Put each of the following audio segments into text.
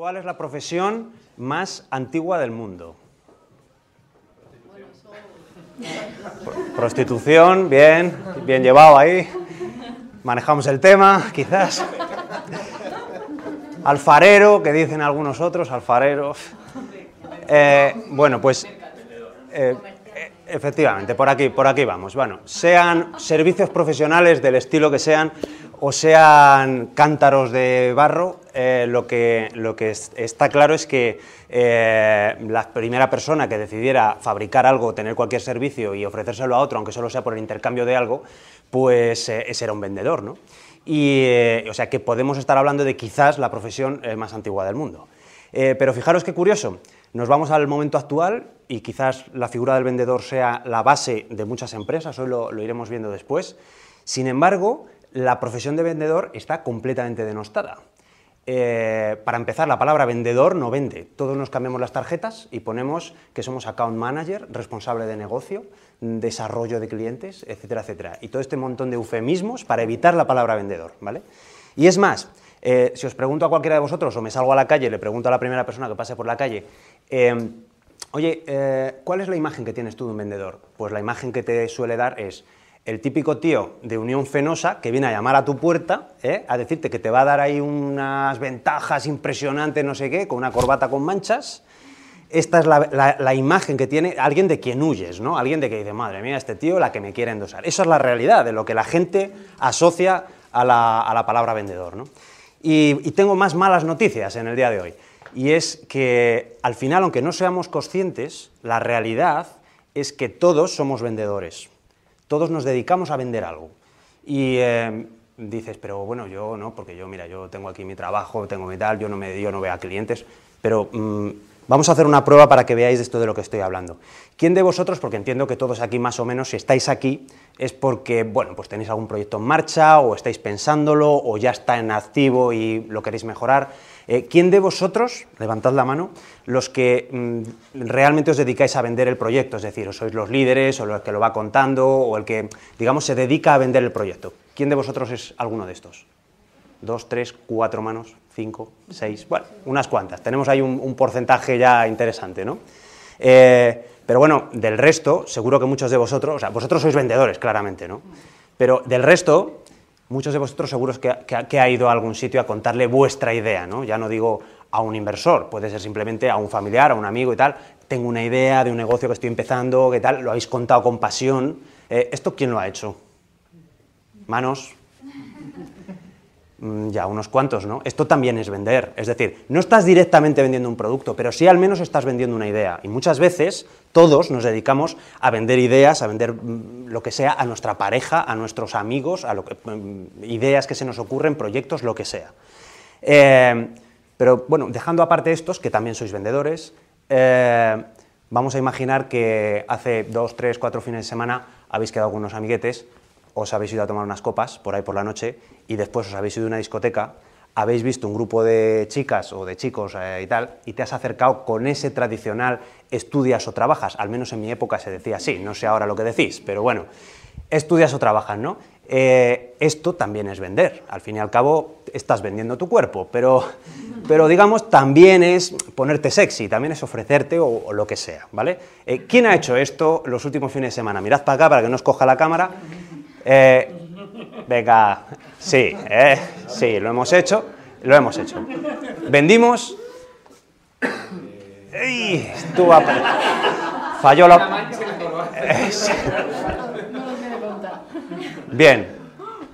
¿Cuál es la profesión más antigua del mundo? Prostitución, bien, bien llevado ahí. Manejamos el tema, quizás. Alfarero, que dicen algunos otros, alfareros. Eh, bueno, pues eh, eh, efectivamente, por aquí, por aquí vamos. Bueno, sean servicios profesionales del estilo que sean, o sean cántaros de barro, lo, que, lo que está claro es que la primera persona que decidiera fabricar algo, tener cualquier servicio y ofrecérselo a otro, aunque solo sea por el intercambio de algo, pues ese era un vendedor, ¿no? Y, o sea que podemos estar hablando de quizás la profesión más antigua del mundo. pero fijaros qué curioso, nos vamos al momento actual y quizás la figura del vendedor sea la base de muchas empresas, hoy lo, iremos viendo después. Sin embargo, la profesión de vendedor está completamente denostada. Eh, para empezar, la palabra vendedor no vende. Todos nos cambiamos las tarjetas y ponemos que somos account manager, responsable de negocio, desarrollo de clientes, etcétera, etcétera. Y todo este montón de eufemismos para evitar la palabra vendedor, ¿vale? Y es más, eh, si os pregunto a cualquiera de vosotros o me salgo a la calle le pregunto a la primera persona que pase por la calle, eh, oye, ¿cuál es la imagen que tienes tú de un vendedor? Pues la imagen que te suele dar es el típico tío de Unión Fenosa que viene a llamar a tu puerta a decirte que te va a dar ahí unas ventajas impresionantes, no sé qué, con una corbata con manchas. Esta es la, imagen que tiene alguien de quien huyes, ¿no? Alguien de que dice, madre mía, este tío la que me quiere endosar. Esa es la realidad de lo que la gente asocia a la, a la palabra vendedor, ¿no? Y, tengo más malas noticias en el día de hoy. Y es que al final, aunque no seamos conscientes, la realidad es que todos somos vendedores. Todos nos dedicamos a vender algo. Y eh, dices, pero bueno, yo no, porque yo, mira, yo tengo aquí mi trabajo, tengo mi tal, yo no, me, yo no veo a clientes, pero mm, vamos a hacer una prueba para que veáis esto de lo que estoy hablando. ¿Quién de vosotros, porque entiendo que todos aquí más o menos, si estáis aquí, es porque, bueno, pues tenéis algún proyecto en marcha o estáis pensándolo o ya está en activo y lo queréis mejorar. Eh, ¿Quién de vosotros, levantad la mano, los que mm, realmente os dedicáis a vender el proyecto? Es decir, o sois los líderes o los que lo va contando o el que, digamos, se dedica a vender el proyecto. ¿Quién de vosotros es alguno de estos? Dos, tres, cuatro manos, cinco, seis, bueno, unas cuantas. Tenemos ahí un, porcentaje ya interesante, ¿no? Eh, pero bueno, del resto, seguro que muchos de vosotros, o sea, vosotros sois vendedores, claramente, ¿no? Pero del resto, muchos de vosotros seguros que, ha ido a algún sitio a contarle vuestra idea, ¿no? Ya no digo a un inversor, puede ser simplemente a un familiar, a un amigo y tal. Tengo una idea de un negocio que estoy empezando, ¿qué tal? Lo habéis contado con pasión. Eh, ¿Esto quién lo ha hecho? Manos. Mm, ya, unos cuantos, ¿no? Esto también es vender. Es decir, no estás directamente vendiendo un producto, pero sí al menos estás vendiendo una idea. Y muchas veces todos nos dedicamos a vender ideas, a vender mm, lo que sea a nuestra pareja, a nuestros amigos, a lo que, mm, ideas que se nos ocurren, proyectos, lo que sea. Eh, pero bueno, dejando aparte estos, que también sois vendedores, eh, vamos a imaginar que hace dos, tres, cuatro fines de semana habéis quedado con unos amiguetes os habéis ido a tomar unas copas por ahí por la noche y después os habéis ido a una discoteca, habéis visto un grupo de chicas o de chicos eh, y tal, y te has acercado con ese tradicional estudias o trabajas, al menos en mi época se decía así, no sé ahora lo que decís, pero bueno, estudias o trabajas, ¿no? Eh, esto también es vender, al fin y al cabo estás vendiendo tu cuerpo, pero, pero digamos también es ponerte sexy, también es ofrecerte o, lo que sea, ¿vale? Eh, ¿Quién ha hecho esto los últimos fines de semana? Mirad para acá para que no os coja la cámara. Eh, venga, sí, eh, sí, lo hemos hecho, lo hemos hecho. Vendimos. ¡Ey! Estuvo Falló la. Bien.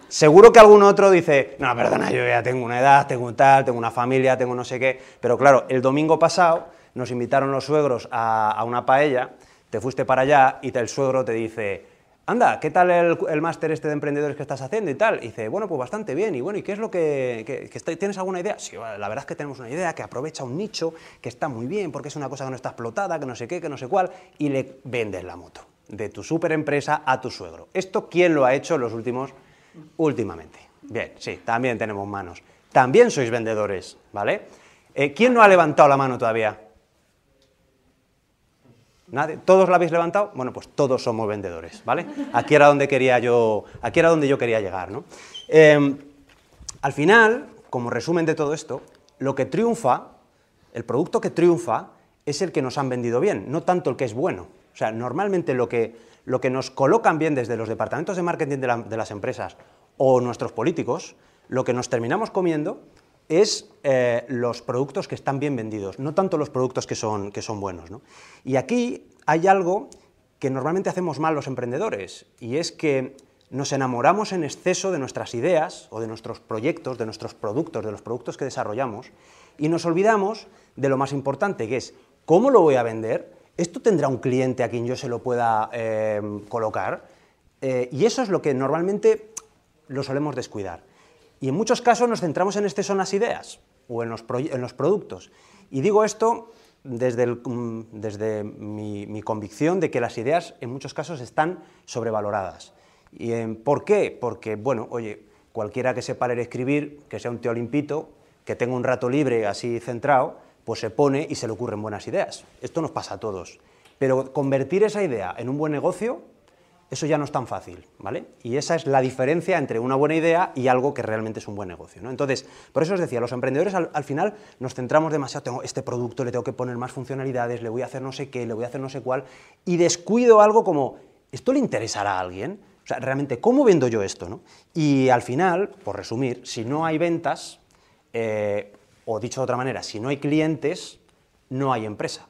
Seguro que algún otro dice, no, perdona, yo ya tengo una edad, tengo tal, tengo una familia, tengo no sé qué. Pero claro, el domingo pasado nos invitaron los suegros a, a una paella, te fuiste para allá y el suegro te dice, anda, ¿qué tal el, máster este de emprendedores que estás haciendo y tal? Y dice, bueno, pues bastante bien. Y bueno, ¿y qué es lo que, tienes alguna idea? Sí, la verdad es que tenemos una idea que aprovecha un nicho, que está muy bien, porque es una cosa que no está explotada, que no sé qué, que no sé cuál, y le vendes la moto de tu super empresa a tu suegro. ¿Esto quién lo ha hecho los últimos, últimamente? Bien, sí, también tenemos manos. También sois vendedores, ¿vale? Eh, ¿Quién no ha levantado la mano todavía? ¿Todos la habéis levantado? Bueno, pues todos somos vendedores, ¿vale? Aquí era donde quería yo, aquí era donde yo quería llegar, ¿no? Em, al final, como resumen de todo esto, lo que triunfa el producto que triunfa es el que nos han vendido bien, no tanto el que es bueno. O sea, normalmente lo que, lo que nos colocan bien desde los departamentos de marketing de, las empresas o nuestros políticos, lo que nos terminamos comiendo es eh, los productos que están bien vendidos, no tanto los productos que son, que son buenos. Y aquí hay algo que normalmente hacemos mal los emprendedores, y es que nos enamoramos en exceso de nuestras ideas o de nuestros proyectos, de nuestros productos, de los productos que desarrollamos, y nos olvidamos de lo más importante, que es cómo lo voy a vender, esto tendrá un cliente a quien yo se lo pueda eh, colocar, eh, y eso es lo que normalmente lo solemos descuidar. Y en muchos casos nos centramos en exceso en las ideas o en los, productos. Y digo esto desde, mm, mi, convicción de que las ideas en muchos casos están sobrevaloradas. ¿Y por qué? Porque, bueno, oye, cualquiera que sepa leer escribir, que sea un tío limpito, que tenga un rato libre así centrado, pues se pone y se le ocurren buenas ideas. Esto nos pasa a todos. Pero convertir esa idea en un buen negocio eso ya no es tan fácil, ¿vale? Y esa es la diferencia entre una buena idea y algo que realmente es un buen negocio, ¿no? Entonces, por eso os decía, los emprendedores al, final nos centramos demasiado, tengo este producto, le tengo que poner más funcionalidades, le voy a hacer no sé qué, le voy a hacer no sé cuál, y descuido algo como, ¿esto le interesará a alguien? O sea, realmente, ¿cómo vendo yo esto, no? Y al final, por resumir, si no hay ventas, eh, o dicho de otra manera, si no hay clientes, no hay empresa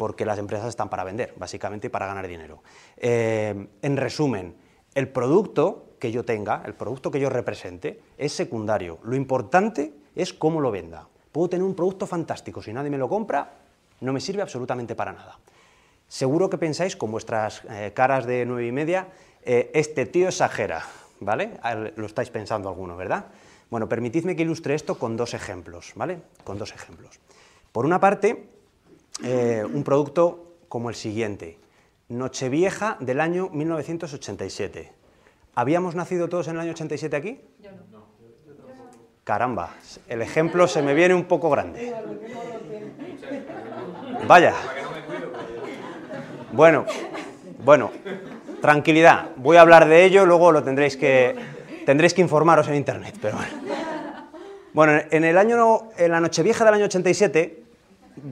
porque las empresas están para vender, básicamente, y para ganar dinero. Eh, en resumen, el producto que yo tenga, el producto que yo represente, es secundario. Lo importante es cómo lo venda. Puedo tener un producto fantástico, si nadie me lo compra, no me sirve absolutamente para nada. Seguro que pensáis, con vuestras eh, caras de nueve y media, eh, este tío exagera, ¿vale? Lo estáis pensando alguno, ¿verdad? Bueno, permitidme que ilustre esto con dos ejemplos, ¿vale? Con dos ejemplos. Por una parte, un producto como el siguiente. Nochevieja del año 1987. ¿Habíamos nacido todos en el año 87 aquí? Yo no. Caramba, el ejemplo se me viene un poco grande. Vaya. Bueno, bueno, tranquilidad. Voy a hablar de ello, luego lo tendréis que tendréis que informaros en internet, pero bueno. Bueno, en el año en la Nochevieja del año 87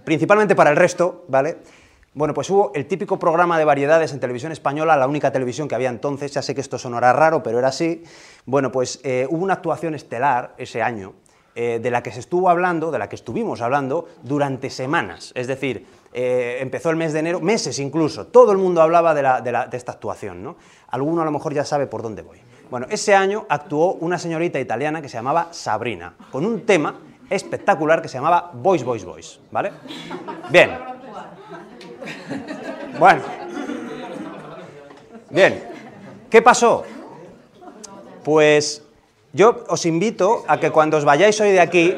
principalmente para el resto, ¿vale? Bueno, pues hubo el típico programa de variedades en televisión española, la única televisión que había entonces, ya sé que esto sonará raro, pero era así. Bueno, pues eh, hubo una actuación estelar ese año, eh, de la que se estuvo hablando, de la que estuvimos hablando durante semanas. Es decir, eh, empezó el mes de enero, meses incluso, todo el mundo hablaba de, esta actuación, ¿no? Alguno a lo mejor ya sabe por dónde voy. Bueno, ese año actuó una señorita italiana que se llamaba Sabrina, con un tema espectacular que se llamaba Voice, Voice, Voice, ¿vale? Bien. Bueno. Bien. ¿Qué pasó? Pues yo os invito a que cuando os vayáis hoy de aquí...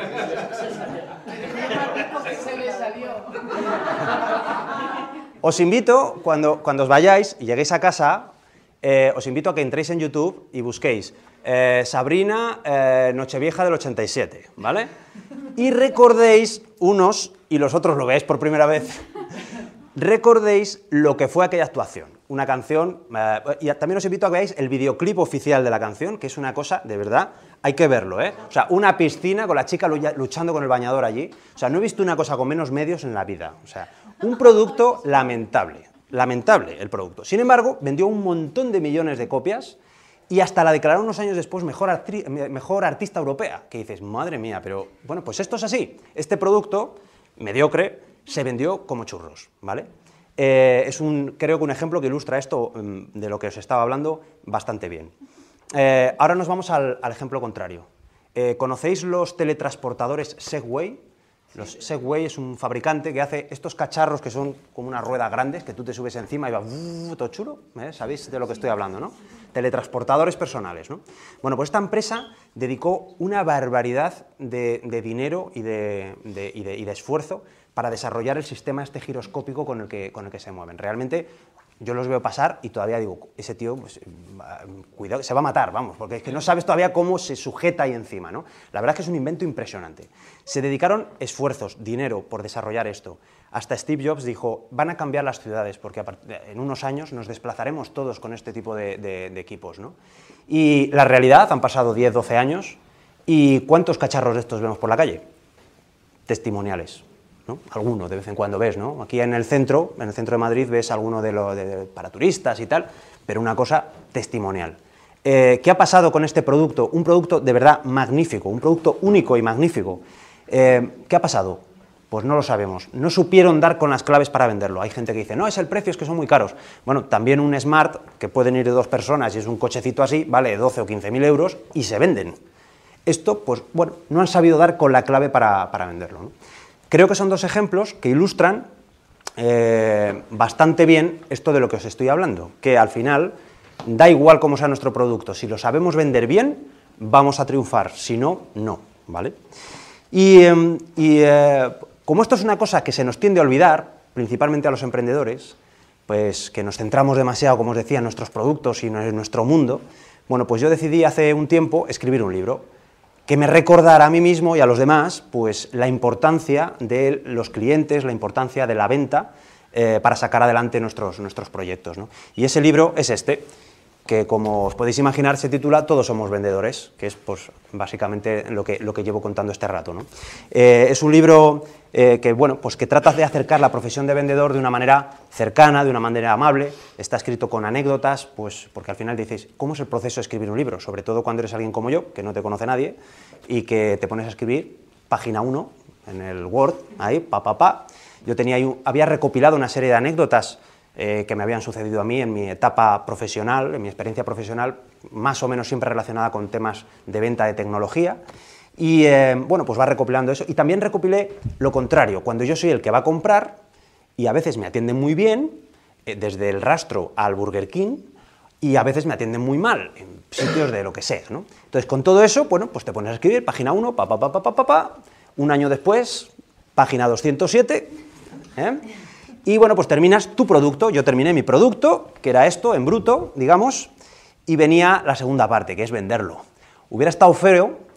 Os invito, cuando, cuando os vayáis y lleguéis a casa, eh, os invito a que entréis en YouTube y busquéis eh, Sabrina, eh, Nochevieja del 87, ¿vale? Y recordéis unos, y los otros lo veáis por primera vez, recordéis lo que fue aquella actuación. Una canción, eh, y también os invito a que veáis el videoclip oficial de la canción, que es una cosa, de verdad, hay que verlo, ¿eh? O sea, una piscina con la chica luchando con el bañador allí. O sea, no he visto una cosa con menos medios en la vida. O sea, un producto lamentable, lamentable el producto. Sin embargo, vendió un montón de millones de copias y hasta la declararon unos años después mejor, mejor artista europea, que dices, madre mía, pero bueno, pues esto es así. Este producto, mediocre, se vendió como churros, ¿vale? Eh, es un, creo que un ejemplo que ilustra esto mm, de lo que os estaba hablando bastante bien. Eh, ahora nos vamos al, ejemplo contrario. Eh, ¿Conocéis los teletransportadores Segway? Los Segway es un fabricante que hace estos cacharros que son como unas ruedas grandes que tú te subes encima y va todo chulo. ¿eh? ¿Sabéis de lo que estoy hablando, no? Teletransportadores personales, ¿no? Bueno, pues esta empresa dedicó una barbaridad de, dinero y de, y de, esfuerzo para desarrollar el sistema este giroscópico con el que, con el que se mueven. Realmente yo los veo pasar y todavía digo, ese tío, pues, cuidado, se va a matar, vamos, porque es que no sabes todavía cómo se sujeta ahí encima, ¿no? La verdad es que es un invento impresionante. Se dedicaron esfuerzos, dinero por desarrollar esto. Hasta Steve Jobs dijo, van a cambiar las ciudades, porque en unos años nos desplazaremos todos con este tipo de, equipos, ¿no? Y la realidad, han pasado 10, 12 años, ¿y cuántos cacharros de estos vemos por la calle? Testimoniales, ¿no? Alguno de vez en cuando ves, ¿no? Aquí en el centro, en el centro de Madrid, ves alguno de, para turistas y tal, pero una cosa testimonial. Eh, ¿Qué ha pasado con este producto? Un producto de verdad magnífico, un producto único y magnífico. Eh, ¿Qué ha pasado? Pues no lo sabemos. No supieron dar con las claves para venderlo. Hay gente que dice, no, es el precio, es que son muy caros. Bueno, también un Smart, que pueden ir dos personas y es un cochecito así, vale 12 o 15 mil euros y se venden. Esto, pues bueno, no han sabido dar con la clave para, venderlo. Creo que son dos ejemplos que ilustran eh, bastante bien esto de lo que os estoy hablando, que al final da igual cómo sea nuestro producto, si lo sabemos vender bien, vamos a triunfar, si no, no, ¿vale? Y, em, eh, como esto es una cosa que se nos tiende a olvidar, principalmente a los emprendedores, pues que nos centramos demasiado, como os decía, en nuestros productos y en nuestro mundo, bueno, pues yo decidí hace un tiempo escribir un libro que me recordara a mí mismo y a los demás pues la importancia de los clientes, la importancia de la venta eh, para sacar adelante nuestros, nuestros proyectos. Y ese libro es este, que como os podéis imaginar se titula Todos somos vendedores, que es pues, básicamente lo que, lo que llevo contando este rato. Eh, es un libro eh, que, bueno, pues que trata de acercar la profesión de vendedor de una manera cercana, de una manera amable, está escrito con anécdotas, pues porque al final dices, ¿cómo es el proceso de escribir un libro? Sobre todo cuando eres alguien como yo, que no te conoce nadie, y que te pones a escribir página 1 en el Word, ahí, pa, pa, pa. Yo tenía había recopilado una serie de anécdotas eh, que me habían sucedido a mí en mi etapa profesional, en mi experiencia profesional, más o menos siempre relacionada con temas de venta de tecnología. Y eh, bueno, pues va recopilando eso. Y también recopilé lo contrario, cuando yo soy el que va a comprar y a veces me atienden muy bien, eh, desde el rastro al Burger King, y a veces me atienden muy mal, en sitios de lo que sea. ¿no? Entonces, con todo eso, bueno, pues te pones a escribir página 1, pa, pa, pa, un año después, página 207, ¿eh? Y bueno, pues terminas tu producto, yo terminé mi producto, que era esto, en bruto, digamos, y venía la segunda parte, que es venderlo. Hubiera estado feo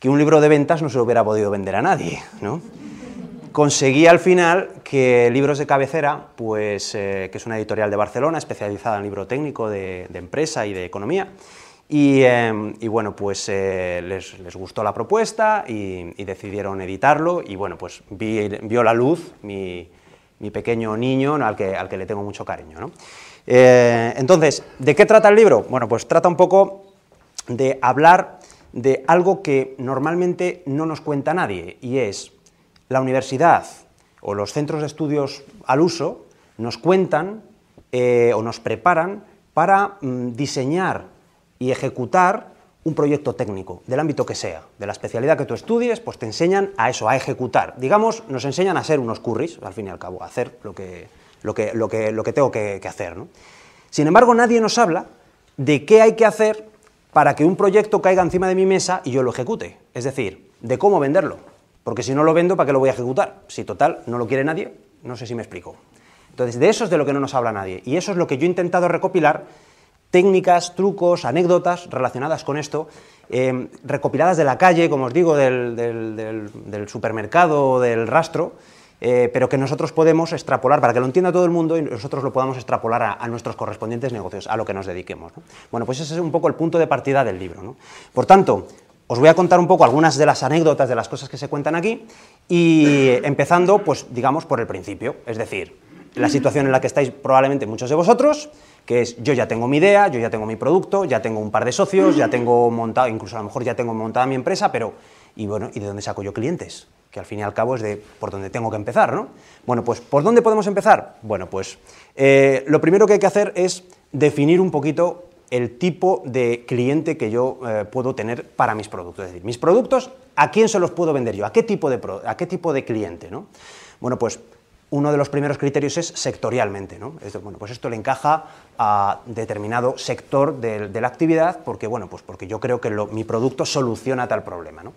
que un libro de ventas no se lo hubiera podido vender a nadie, ¿no? Conseguí al final que Libros de Cabecera, pues, eh, que es una editorial de Barcelona especializada en libro técnico de, empresa y de economía, y, em, bueno, pues eh, les, gustó la propuesta y, decidieron editarlo y bueno, pues vio la luz mi, mi pequeño niño al que, al que le tengo mucho cariño. Eh, entonces, ¿de qué trata el libro? Bueno, pues trata un poco de hablar de algo que normalmente no nos cuenta nadie, y es la universidad o los centros de estudios al uso nos cuentan eh, o nos preparan para mm, diseñar y ejecutar un proyecto técnico, del ámbito que sea, de la especialidad que tú estudies, pues te enseñan a eso, a ejecutar. Digamos, nos enseñan a ser unos curris, al fin y al cabo, a hacer lo que, lo que, lo que, lo que tengo que, hacer. Sin embargo, nadie nos habla de qué hay que hacer para que un proyecto caiga encima de mi mesa y yo lo ejecute. Es decir, de cómo venderlo. Porque si no lo vendo, ¿para qué lo voy a ejecutar? Si total no lo quiere nadie, no sé si me explico. Entonces, de eso es de lo que no nos habla nadie. Y eso es lo que yo he intentado recopilar técnicas, trucos, anécdotas relacionadas con esto, eh, recopiladas de la calle, como os digo, del, del, supermercado o del rastro, eh, pero que nosotros podemos extrapolar, para que lo entienda todo el mundo y nosotros lo podamos extrapolar a, nuestros correspondientes negocios, a lo que nos dediquemos. Bueno, pues ese es un poco el punto de partida del libro. Por tanto, os voy a contar un poco algunas de las anécdotas de las cosas que se cuentan aquí y empezando, pues digamos, por el principio, es decir, la situación en la que estáis probablemente muchos de vosotros, que es yo ya tengo mi idea, yo ya tengo mi producto, ya tengo un par de socios, ya tengo montado, incluso a lo mejor ya tengo montada mi empresa, pero y bueno, ¿y de dónde saco yo clientes? Que al fin y al cabo es de por dónde tengo que empezar, ¿no? Bueno, pues ¿por dónde podemos empezar? Bueno, pues eh, lo primero que hay que hacer es definir un poquito el tipo de cliente que yo eh, puedo tener para mis productos. Es decir, mis productos, ¿a quién se los puedo vender yo? ¿A qué tipo de, a qué tipo de cliente? ¿no? Bueno, pues uno de los primeros criterios es sectorialmente. ¿no? bueno, pues esto le encaja a determinado sector de, la actividad porque, bueno, pues porque yo creo que mi producto soluciona tal problema. ¿no?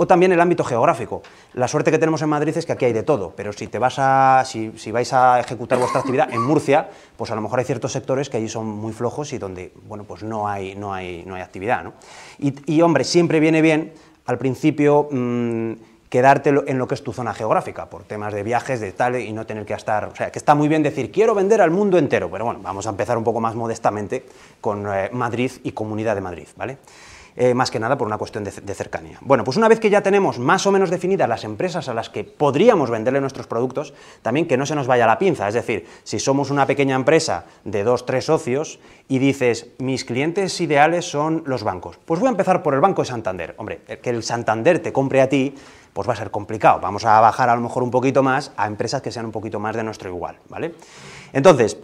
O también el ámbito geográfico. La suerte que tenemos en Madrid es que aquí hay de todo, pero si, te vas a, si, vais a ejecutar vuestra actividad en Murcia, pues a lo mejor hay ciertos sectores que allí son muy flojos y donde bueno, pues no, hay, no, hay, no hay actividad. ¿no? Y, hombre, siempre viene bien al principio... Mm, quedarte en lo que es tu zona geográfica, por temas de viajes, de tal, y no tener que estar... O sea, que está muy bien decir, quiero vender al mundo entero, pero bueno, vamos a empezar un poco más modestamente con eh, Madrid y Comunidad de Madrid, ¿vale? Eh, más que nada por una cuestión de, cercanía. Bueno, pues una vez que ya tenemos más o menos definidas las empresas a las que podríamos venderle nuestros productos, también que no se nos vaya la pinza, es decir, si somos una pequeña empresa de dos, tres socios y dices, mis clientes ideales son los bancos, pues voy a empezar por el Banco de Santander. Hombre, que el Santander te compre a ti, pues va a ser complicado. Vamos a bajar a lo mejor un poquito más a empresas que sean un poquito más de nuestro igual, ¿vale? Entonces,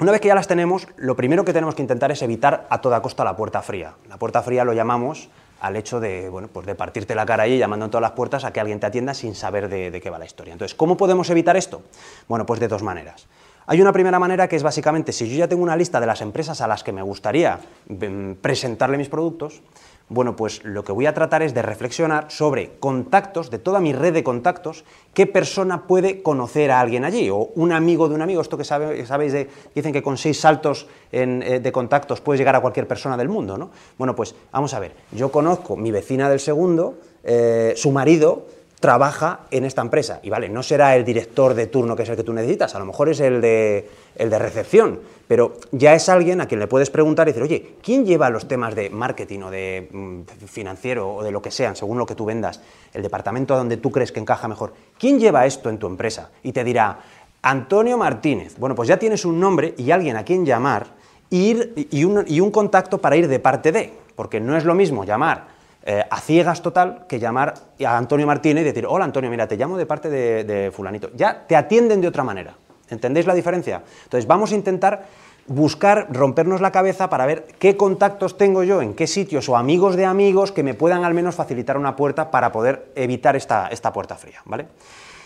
una vez que ya las tenemos, lo primero que tenemos que intentar es evitar a toda costa la puerta fría. La puerta fría lo llamamos al hecho de, bueno, pues de partirte la cara allí llamando en todas las puertas a que alguien te atienda sin saber de, de qué va la historia. Entonces, ¿cómo podemos evitar esto? Bueno, pues de dos maneras. Hay una primera manera que es básicamente, si yo ya tengo una lista de las empresas a las que me gustaría mm, presentarle mis productos, bueno, pues lo que voy a tratar es de reflexionar sobre contactos, de toda mi red de contactos, qué persona puede conocer a alguien allí, o un amigo de un amigo, esto que sabéis, de, dicen que con seis saltos eh, de contactos puedes llegar a cualquier persona del mundo, ¿no? Bueno, pues vamos a ver, yo conozco mi vecina del segundo, eh, su marido, trabaja en esta empresa. Y vale, no será el director de turno que es el que tú necesitas, a lo mejor es el de, el de recepción, pero ya es alguien a quien le puedes preguntar y decir, oye, ¿quién lleva los temas de marketing o de mm, financiero o de lo que sean, según lo que tú vendas, el departamento donde tú crees que encaja mejor? ¿Quién lleva esto en tu empresa? Y te dirá, Antonio Martínez. Bueno, pues ya tienes un nombre y alguien a quien llamar ir, y, un, y un contacto para ir de parte de, porque no es lo mismo llamar eh, a ciegas total que llamar a Antonio Martínez y decir, hola Antonio, mira, te llamo de parte de, fulanito. Ya te atienden de otra manera. ¿Entendéis la diferencia? Entonces vamos a intentar buscar, rompernos la cabeza para ver qué contactos tengo yo, en qué sitios o amigos de amigos que me puedan al menos facilitar una puerta para poder evitar esta, esta puerta fría. ¿vale?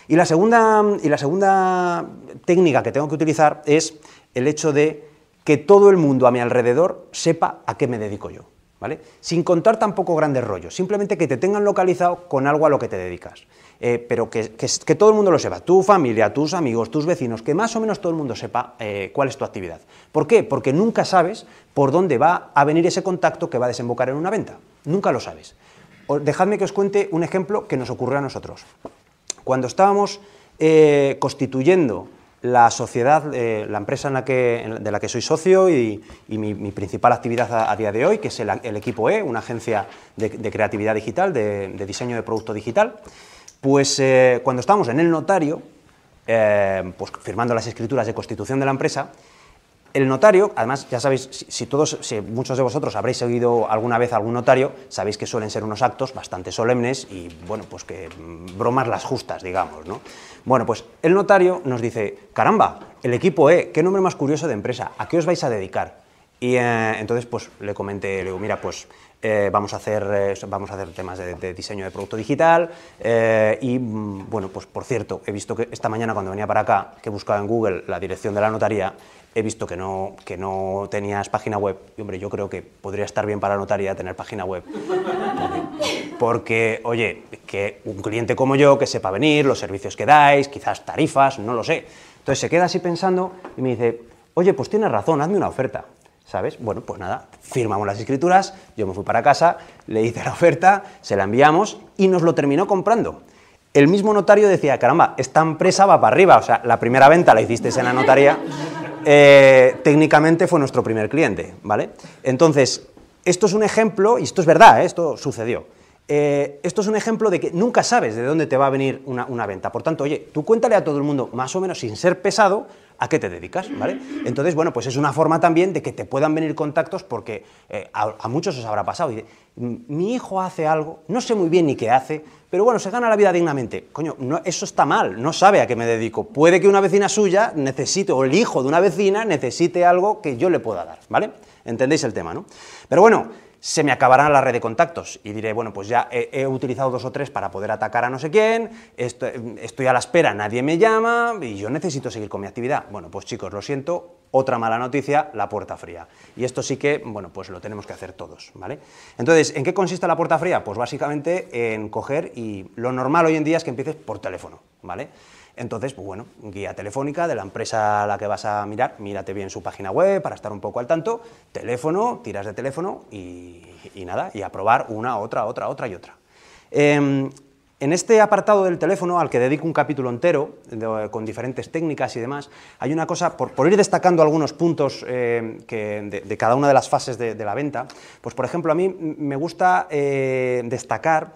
Y, la segunda, y la segunda técnica que tengo que utilizar es el hecho de que todo el mundo a mi alrededor sepa a qué me dedico yo. Sin contar tampoco grandes rollos, simplemente que te tengan localizado con algo a lo que te dedicas. Eh, pero que, todo el mundo lo sepa, tu familia, tus amigos, tus vecinos, que más o menos todo el mundo sepa eh, cuál es tu actividad. ¿Por qué? Porque nunca sabes por dónde va a venir ese contacto que va a desembocar en una venta. Nunca lo sabes. dejadme que os cuente un ejemplo que nos ocurrió a nosotros. Cuando estábamos eh, constituyendo la sociedad, eh, la empresa en la que, de la que soy socio y, mi, principal actividad a, día de hoy, que es el, equipo E, una agencia de, creatividad digital, de, diseño de producto digital, pues eh, cuando estábamos en el notario, eh, pues firmando las escrituras de constitución de la empresa, el notario, además, ya sabéis, si, todos, si muchos de vosotros habréis seguido alguna vez algún notario, sabéis que suelen ser unos actos bastante solemnes y, bueno, pues que mm, bromas las justas, digamos, ¿no? Bueno, pues el notario nos dice, caramba, el equipo E, qué nombre más curioso de empresa, ¿a qué os vais a dedicar? Y eh, entonces, pues le comenté, le digo, mira, pues eh, vamos, a hacer, eh, vamos a hacer temas de, diseño de producto digital y, mm, bueno, pues por cierto, he visto que esta mañana cuando venía para acá, que buscaba en Google la dirección de la notaría, he visto que no, que no tenías página web. Y hombre, yo creo que podría estar bien para la notaría tener página web. Porque, oye, que un cliente como yo que sepa venir, los servicios que dais, quizás tarifas, no lo sé. Entonces se queda así pensando y me dice, oye, pues tienes razón, hazme una oferta. ¿Sabes? Bueno, pues nada, firmamos las escrituras, yo me fui para casa, le hice la oferta, se la enviamos y nos lo terminó comprando. El mismo notario decía, caramba, esta empresa va para arriba, o sea, la primera venta la hiciste en la notaría eh, técnicamente fue nuestro primer cliente, ¿vale? Entonces, esto es un ejemplo, y esto es verdad, ¿eh? esto sucedió. Eh, esto es un ejemplo de que nunca sabes de dónde te va a venir una, venta. Por tanto, oye, tú cuéntale a todo el mundo, más o menos sin ser pesado, a qué te dedicas, ¿vale? Entonces, bueno, pues es una forma también de que te puedan venir contactos porque a, muchos os habrá pasado. Y mi hijo hace algo, no sé muy bien ni qué hace, pero bueno, se gana la vida dignamente. Coño, no, eso está mal, no sabe a qué me dedico. Puede que una vecina suya necesite, o el hijo de una vecina necesite algo que yo le pueda dar, ¿vale? ¿Entendéis el tema, no? Pero bueno, se me acabará la red de contactos y diré, bueno, pues ya he, utilizado dos o tres para poder atacar a no sé quién, estoy, estoy, a la espera, nadie me llama y yo necesito seguir con mi actividad. Bueno, pues chicos, lo siento, otra mala noticia, la puerta fría. Y esto sí que, bueno, pues lo tenemos que hacer todos, ¿vale? Entonces, ¿en qué consiste la puerta fría? Pues básicamente en coger y lo normal hoy en día es que empieces por teléfono, ¿vale? Entonces, pues bueno, guía telefónica de la empresa a la que vas a mirar, mírate bien su página web para estar un poco al tanto, teléfono, tiras de teléfono y, nada, y aprobar una, otra, otra, otra y otra. Em, En este apartado del teléfono, al que dedico un capítulo entero, con diferentes técnicas y demás, hay una cosa, por, ir destacando algunos puntos eh, de, cada una de las fases de, la venta, pues por ejemplo, a mí me gusta eh, destacar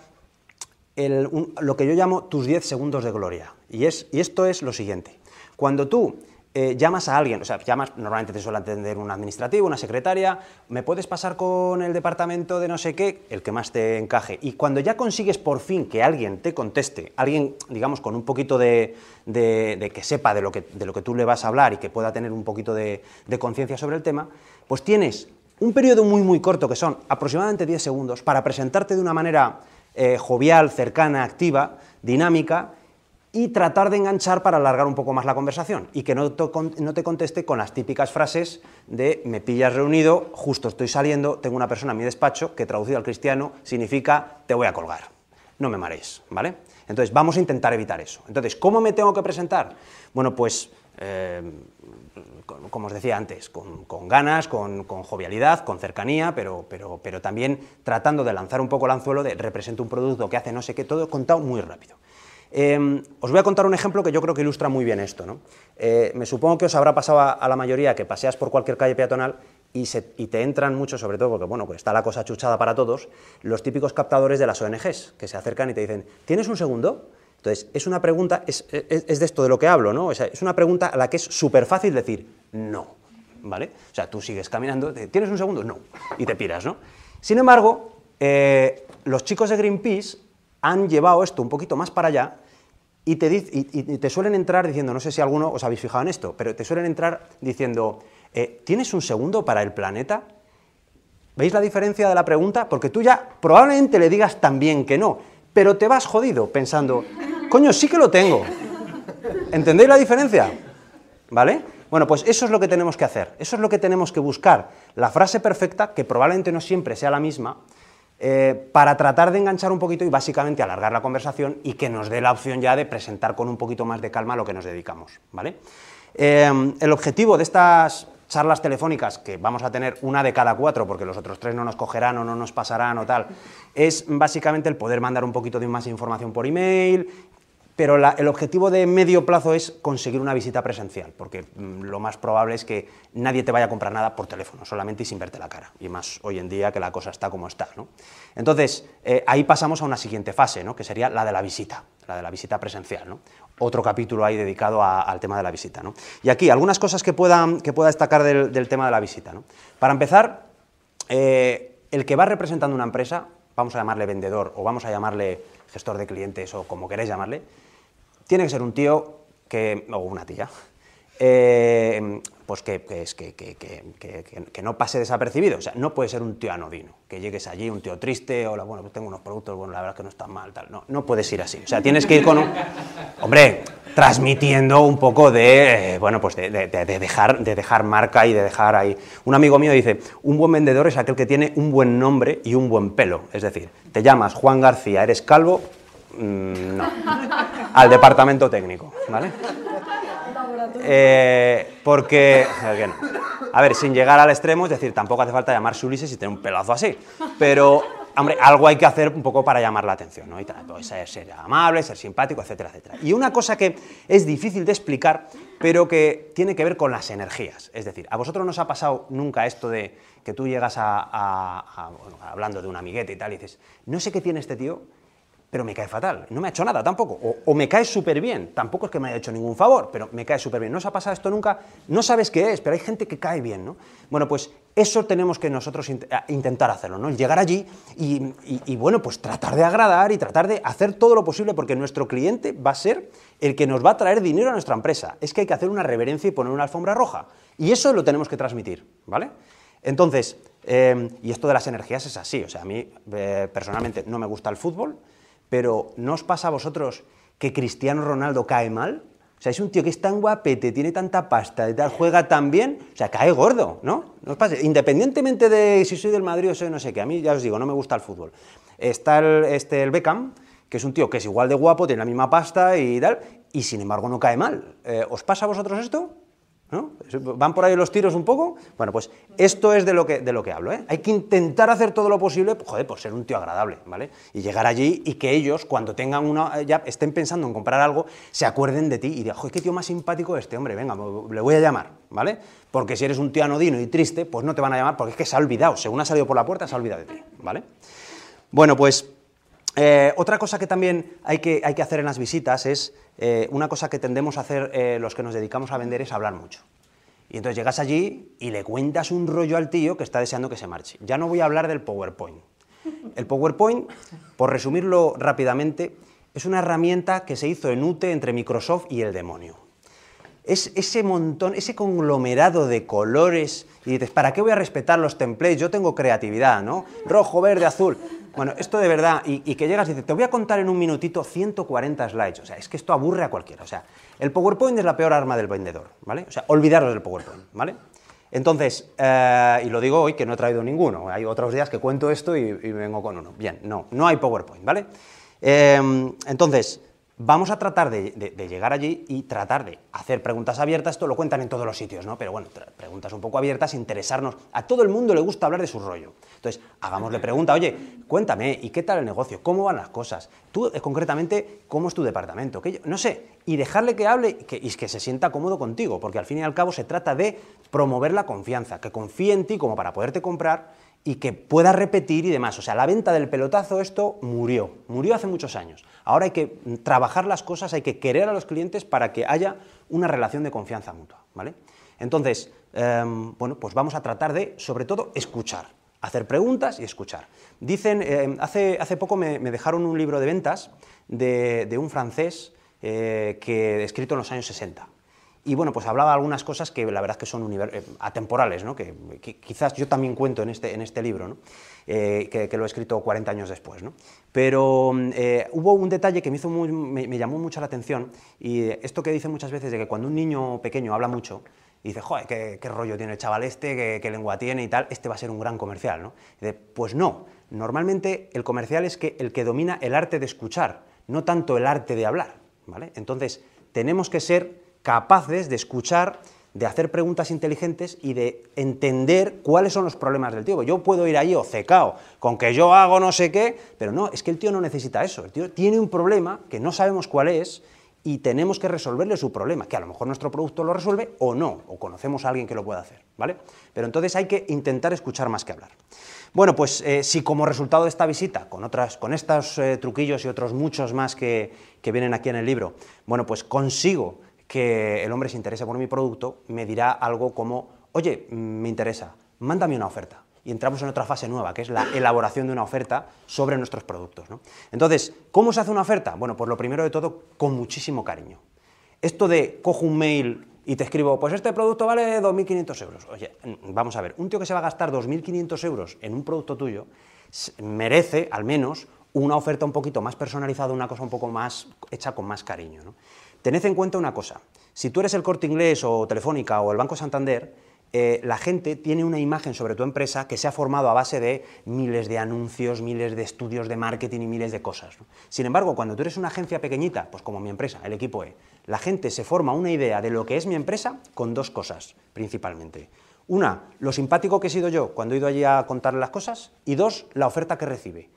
lo que yo llamo tus 10 segundos de gloria. Y, es, y esto es lo siguiente. Cuando tú eh, llamas a alguien, o sea, llamas, normalmente te suele atender un administrativo, una secretaria, me puedes pasar con el departamento de no sé qué, el que más te encaje. Y cuando ya consigues por fin que alguien te conteste, alguien, digamos, con un poquito de, que sepa de lo que, de lo que tú le vas a hablar y que pueda tener un poquito de, conciencia sobre el tema, pues tienes un periodo muy, muy corto, que son aproximadamente 10 segundos, para presentarte de una manera eh, jovial, cercana, activa, dinámica, y tratar de enganchar para alargar un poco más la conversación y que no te, conteste con las típicas frases de me pillas reunido, justo estoy saliendo, tengo una persona en mi despacho que traducido al cristiano significa te voy a colgar. No me marees, ¿vale? Entonces vamos a intentar evitar eso. Entonces, ¿cómo me tengo que presentar? Bueno, pues eh, como os decía antes, con, ganas, con, jovialidad, con cercanía, pero, pero, pero, también tratando de lanzar un poco el anzuelo de represento un producto que hace no sé qué, todo contado muy rápido. Em, os voy a contar un ejemplo que yo creo que ilustra muy bien esto. Eh, me supongo que os habrá pasado a, la mayoría que paseas por cualquier calle peatonal y, te entran mucho, sobre todo porque bueno, pues está la cosa chuchada para todos, los típicos captadores de las ONGs que se acercan y te dicen, ¿tienes un segundo? Entonces, es una pregunta, es, de esto de lo que hablo, ¿no? es una pregunta a la que es súper fácil decir no, ¿vale? O sea, tú sigues caminando, ¿tienes un segundo? No, y te piras, ¿no? Sin embargo, eh, los chicos de Greenpeace han llevado esto un poquito más para allá y te, suelen entrar diciendo, no sé si alguno os habéis fijado en esto, pero te suelen entrar diciendo, eh, ¿tienes un segundo para el planeta? ¿Veis la diferencia de la pregunta? Porque tú ya probablemente le digas también que no, pero te vas jodido pensando, coño, sí que lo tengo. ¿Entendéis la diferencia? ¿Vale? Bueno, pues eso es lo que tenemos que hacer, eso es lo que tenemos que buscar, la frase perfecta, que probablemente no siempre sea la misma, eh, para tratar de enganchar un poquito y básicamente alargar la conversación y que nos dé la opción ya de presentar con un poquito más de calma lo que nos dedicamos. ¿vale? Eh, el objetivo de estas charlas telefónicas, que vamos a tener una de cada cuatro, porque los otros tres no nos cogerán o no nos pasarán o tal, es básicamente el poder mandar un poquito de más información por email, pero el objetivo de medio plazo es conseguir una visita presencial, porque mm, lo más probable es que nadie te vaya a comprar nada por teléfono, solamente y sin verte la cara, y más hoy en día que la cosa está como está. Entonces, eh, ahí pasamos a una siguiente fase, ¿no? que sería la de la visita, la de la visita presencial. ¿no? Otro capítulo ahí dedicado al tema de la visita. ¿no? Y aquí, algunas cosas que pueda, que pueda destacar del, tema de la visita. ¿no? Para empezar, eh, el que va representando una empresa, vamos a llamarle vendedor o vamos a llamarle gestor de clientes o como queréis llamarle, tiene que ser un tío que, o una tía, eh, pues que, es, que, que, no pase desapercibido. O sea, no puede ser un tío anodino, que llegues allí, un tío triste, hola, bueno, pues tengo unos productos, bueno, la verdad es que no están mal, tal. No, no puedes ir así. O sea, tienes que ir con un... Hombre, transmitiendo un poco de, eh, bueno, pues de, dejar, de dejar marca y de dejar ahí. Un amigo mío dice, un buen vendedor es aquel que tiene un buen nombre y un buen pelo. Es decir, te llamas Juan García, eres calvo, Mm, no. Al departamento técnico, ¿vale? Eh, porque, a ver, sin llegar al extremo, es decir, tampoco hace falta llamarse Ulises y tener un pelazo así, pero, hombre, algo hay que hacer un poco para llamar la atención, ¿no? Y pues, ser, amable, ser simpático, etcétera, etcétera. Y una cosa que es difícil de explicar, pero que tiene que ver con las energías. Es decir, ¿a vosotros no os ha pasado nunca esto de que tú llegas a, hablando de un amiguete y tal, y dices, no sé qué tiene este tío, pero me cae fatal. No me ha hecho nada tampoco. O, me cae súper bien. Tampoco es que me haya hecho ningún favor, pero me cae súper bien. ¿No os ha pasado esto nunca? No sabes qué es, pero hay gente que cae bien, ¿no? Bueno, pues eso tenemos que nosotros intentar hacerlo, ¿no? Llegar allí y, bueno, pues tratar de agradar y tratar de hacer todo lo posible porque nuestro cliente va a ser el que nos va a traer dinero a nuestra empresa. Es que hay que hacer una reverencia y poner una alfombra roja. Y eso lo tenemos que transmitir, ¿vale? Entonces, eh, y esto de las energías es así. O sea, a mí eh, personalmente no me gusta el fútbol, pero ¿no os pasa a vosotros que Cristiano Ronaldo cae mal? O sea, es un tío que es tan guapete, tiene tanta pasta y tal, juega tan bien, o sea, cae gordo, ¿no? ¿No os pasa? Independientemente de si soy del Madrid o soy no sé qué, a mí ya os digo, no me gusta el fútbol. Está el, este, el Beckham, que es un tío que es igual de guapo, tiene la misma pasta y tal, y sin embargo no cae mal. Eh, ¿Os pasa a vosotros esto? ¿No? ¿Van por ahí los tiros un poco? Bueno, pues esto es de lo que, de lo que hablo. ¿eh? Hay que intentar hacer todo lo posible, pues, joder, por ser un tío agradable, ¿vale? Y llegar allí y que ellos, cuando tengan una, ya estén pensando en comprar algo, se acuerden de ti y digan, joder, qué tío más simpático este hombre, venga, le voy a llamar, ¿vale? Porque si eres un tío anodino y triste, pues no te van a llamar porque es que se ha olvidado, según ha salido por la puerta, se ha olvidado de ti, ¿vale? Bueno, pues eh, otra cosa que también hay que, hay que hacer en las visitas es eh, una cosa que tendemos a hacer eh, los que nos dedicamos a vender es hablar mucho. Y entonces llegas allí y le cuentas un rollo al tío que está deseando que se marche. Ya no voy a hablar del PowerPoint. El PowerPoint, por resumirlo rápidamente, es una herramienta que se hizo en UTE entre Microsoft y el demonio. Es ese montón, ese conglomerado de colores, y dices, ¿para qué voy a respetar los templates? Yo tengo creatividad, ¿no? Rojo, verde, azul. Bueno, esto de verdad, y, que llegas y dices, te voy a contar en un minutito 140 slides. O sea, es que esto aburre a cualquiera. O sea, el PowerPoint es la peor arma del vendedor, ¿vale? O sea, olvidaros del PowerPoint, ¿vale? Entonces, eh, y lo digo hoy que no he traído ninguno. Hay otros días que cuento esto y, vengo con uno. Bien, no, no hay PowerPoint, ¿vale? Eh, entonces, Vamos a tratar de, llegar allí y tratar de hacer preguntas abiertas. Esto lo cuentan en todos los sitios, ¿no? Pero bueno, preguntas un poco abiertas, interesarnos. A todo el mundo le gusta hablar de su rollo. Entonces, hagámosle pregunta, oye, cuéntame, ¿y qué tal el negocio? ¿Cómo van las cosas? Tú, eh, concretamente, ¿cómo es tu departamento? no sé, y dejarle que hable y que se sienta cómodo contigo, porque al fin y al cabo se trata de promover la confianza, que confíe en ti como para poderte comprar y que pueda repetir y demás. O sea, la venta del pelotazo, esto murió, murió hace muchos años. Ahora hay que trabajar las cosas, hay que querer a los clientes para que haya una relación de confianza mutua, ¿vale? Entonces, em, bueno, pues vamos a tratar de, sobre todo, escuchar, hacer preguntas y escuchar. Dicen, em, hace, hace poco me, dejaron un libro de ventas de, un francés eh, que escrito en los años 60. Y bueno, pues hablaba algunas cosas que la verdad que son eh, atemporales, ¿no? que, quizás yo también cuento en este, en este libro, ¿no? Eh, que, lo he escrito 40 años después. ¿no? Pero eh, hubo un detalle que me, hizo me, llamó mucho la atención, y esto que dice muchas veces de que cuando un niño pequeño habla mucho, y dice, joder, qué, rollo tiene el chaval este, qué, lengua tiene y tal, este va a ser un gran comercial. ¿no? pues no, normalmente el comercial es que el que domina el arte de escuchar, no tanto el arte de hablar. ¿vale? Entonces, tenemos que ser capaces de escuchar, de hacer preguntas inteligentes y de entender cuáles son los problemas del tío. Yo puedo ir ahí ocecao con que yo hago no sé qué, pero no, es que el tío no necesita eso. El tío tiene un problema que no sabemos cuál es y tenemos que resolverle su problema, que a lo mejor nuestro producto lo resuelve o no, o conocemos a alguien que lo pueda hacer, ¿vale? Pero entonces hay que intentar escuchar más que hablar. Bueno, pues eh, si como resultado de esta visita, con, otras, con estos eh, truquillos y otros muchos más que vienen aquí en el libro, bueno, pues consigo que el hombre se interese por mi producto, me dirá algo como, oye, me interesa, mándame una oferta. Y entramos en otra fase nueva, que es la elaboración de una oferta sobre nuestros productos. Entonces, ¿cómo se hace una oferta? Bueno, pues lo primero de todo, con muchísimo cariño. Esto de cojo un mail y te escribo, pues este producto vale 2.500 euros. Oye, vamos a ver, un tío que se va a gastar 2.500 euros en un producto tuyo merece, al menos, una oferta un poquito más personalizada, una cosa un poco más hecha con más cariño. Tened en cuenta una cosa, si tú eres el corte inglés o Telefónica o el Banco Santander, eh, la gente tiene una imagen sobre tu empresa que se ha formado a base de miles de anuncios, miles de estudios de marketing y miles de cosas. Sin embargo, cuando tú eres una agencia pequeñita, pues como mi empresa, el equipo E, la gente se forma una idea de lo que es mi empresa con dos cosas, principalmente. Una, lo simpático que he sido yo cuando he ido allí a contarle las cosas, y dos, la oferta que recibe